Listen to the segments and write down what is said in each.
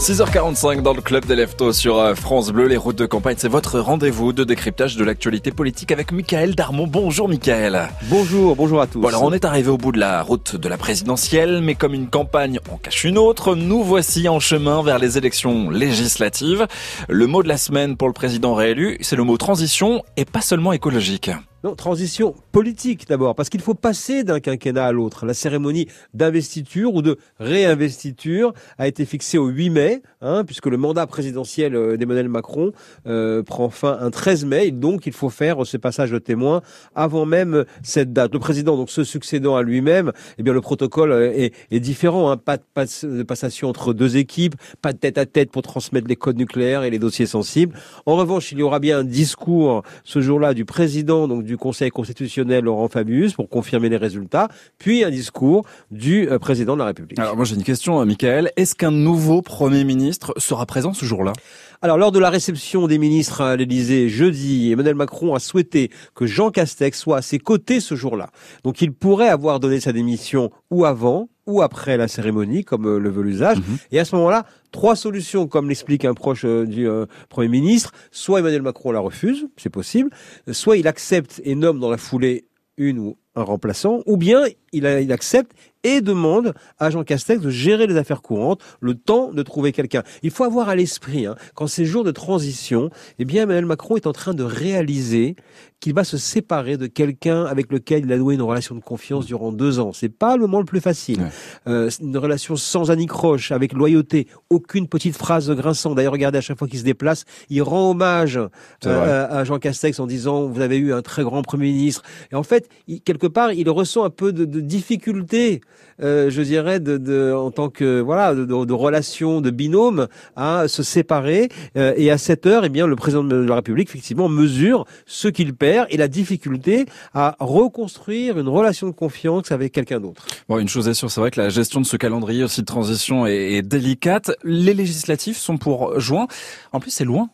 6h45 dans le club des Leftos sur euh, France Bleu, les routes de campagne. C'est votre rendez-vous de décryptage de l'actualité politique avec Michael Darmon. Bonjour Michael. Bonjour, bonjour à tous. Bon alors on est arrivé au bout de la route de la présidentielle, mais comme une campagne en cache une autre, nous voici en chemin vers les élections législatives. Le mot de la semaine pour le président réélu, c'est le mot transition et pas seulement écologique. Non, transition politique d'abord, parce qu'il faut passer d'un quinquennat à l'autre. La cérémonie d'investiture ou de réinvestiture a été fixée au 8 mai, hein, puisque le mandat présidentiel euh, d'Emmanuel Macron euh, prend fin un 13 mai, donc il faut faire ce passage de témoin avant même cette date. Le président, donc se succédant à lui-même, eh bien le protocole euh, est, est différent. Hein, pas de, passation entre deux équipes, pas de tête à tête pour transmettre les codes nucléaires et les dossiers sensibles. En revanche, il y aura bien un discours ce jour-là du président, donc du Conseil constitutionnel Laurent Fabius pour confirmer les résultats, puis un discours du euh, président de la République. Alors moi j'ai une question, euh, Michael. Est-ce qu'un nouveau Premier ministre sera présent ce jour-là? Alors, lors de la réception des ministres à l'Élysée jeudi, Emmanuel Macron a souhaité que Jean Castex soit à ses côtés ce jour-là. Donc, il pourrait avoir donné sa démission ou avant ou après la cérémonie, comme euh, le veut l'usage. Mhm. Et à ce moment-là, trois solutions, comme l'explique un proche euh, du euh, Premier ministre. Soit Emmanuel Macron la refuse, c'est possible. Soit il accepte et nomme dans la foulée une ou un remplaçant, ou bien il, il accepte et demande à Jean Castex de gérer les affaires courantes, le temps de trouver quelqu'un. Il faut avoir à l'esprit, hein, qu'en ces jours de transition, eh bien Emmanuel Macron est en train de réaliser qu'il va se séparer de quelqu'un avec lequel il a noué une relation de confiance durant deux ans. C'est pas le moment le plus facile. Euh, une relation sans anicroche, avec loyauté, aucune petite phrase grinçante. D'ailleurs, regardez à chaque fois qu'il se déplace, il rend hommage euh, à Jean Castex en disant vous avez eu un très grand premier ministre. Et en fait, quelque part, il ressent un peu de, de difficulté euh, je dirais, en tant que voilà, de, de, relation, de binôme, à se séparer. Euh, et à cette heure, eh bien, le président de la République, effectivement, mesure ce qu'il perd et la difficulté à reconstruire une relation de confiance avec quelqu'un d'autre. Bon, une chose est sûre, c'est vrai que la gestion de ce calendrier aussi de transition est, est délicate. Les législatifs sont pour juin. En plus, c'est loin.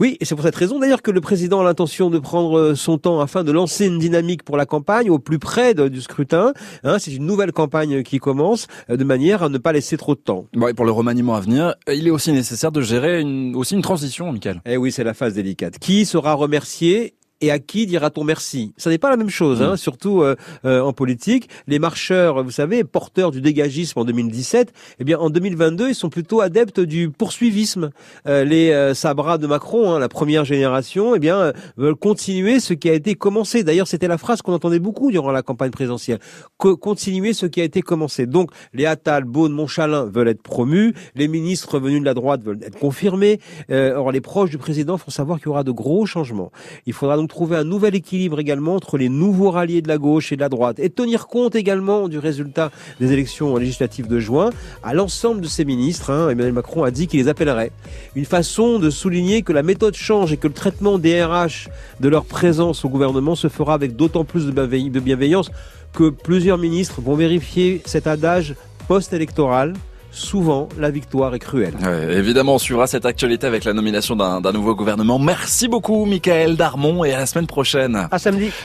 Oui, et c'est pour cette raison d'ailleurs que le président a l'intention de prendre euh, son temps afin de lancer une dynamique pour la campagne au plus près du scrutin. Hein, c'est une nouvelle campagne qui commence euh, de manière à ne pas laisser trop de temps. Bon, et pour le remaniement à venir, il est aussi nécessaire de gérer une, aussi une transition, Michael. Eh oui, c'est la phase délicate. Qui sera remercié? Et à qui dira-t-on merci? Ça n'est pas la même chose, hein, mm. surtout euh, euh, en politique. Les marcheurs, vous savez, porteurs du dégagisme en 2017, eh bien en 2022, ils sont plutôt adeptes du poursuivisme. Euh, les Sabras de Macron, hein, la première génération, eh bien veulent continuer ce qui a été commencé. D'ailleurs, c'était la phrase qu'on entendait beaucoup durant la campagne présidentielle. continuer ce qui a été commencé. Donc, les Attal, Beaune, Montchalin veulent être promus. Les ministres venus de la droite veulent être confirmés. or, les proches du président font savoir qu'il y aura de gros changements. Il faudra donc trouver un nouvel équilibre également entre les nouveaux ralliés de la gauche et de la droite et tenir compte également du résultat des élections législatives de juin à l'ensemble de ces ministres. Hein, Emmanuel Macron a dit qu'il les appellerait. Une façon de souligner que la méthode change et que le traitement des RH de leur présence au gouvernement se fera avec d'autant plus de bienveillance que plusieurs ministres vont vérifier cet adage post-électoral souvent la victoire est cruelle. évidemment, on suivra cette actualité avec la nomination d'un nouveau gouvernement. Merci beaucoup, Michael Darmon, et à la semaine prochaine. À samedi.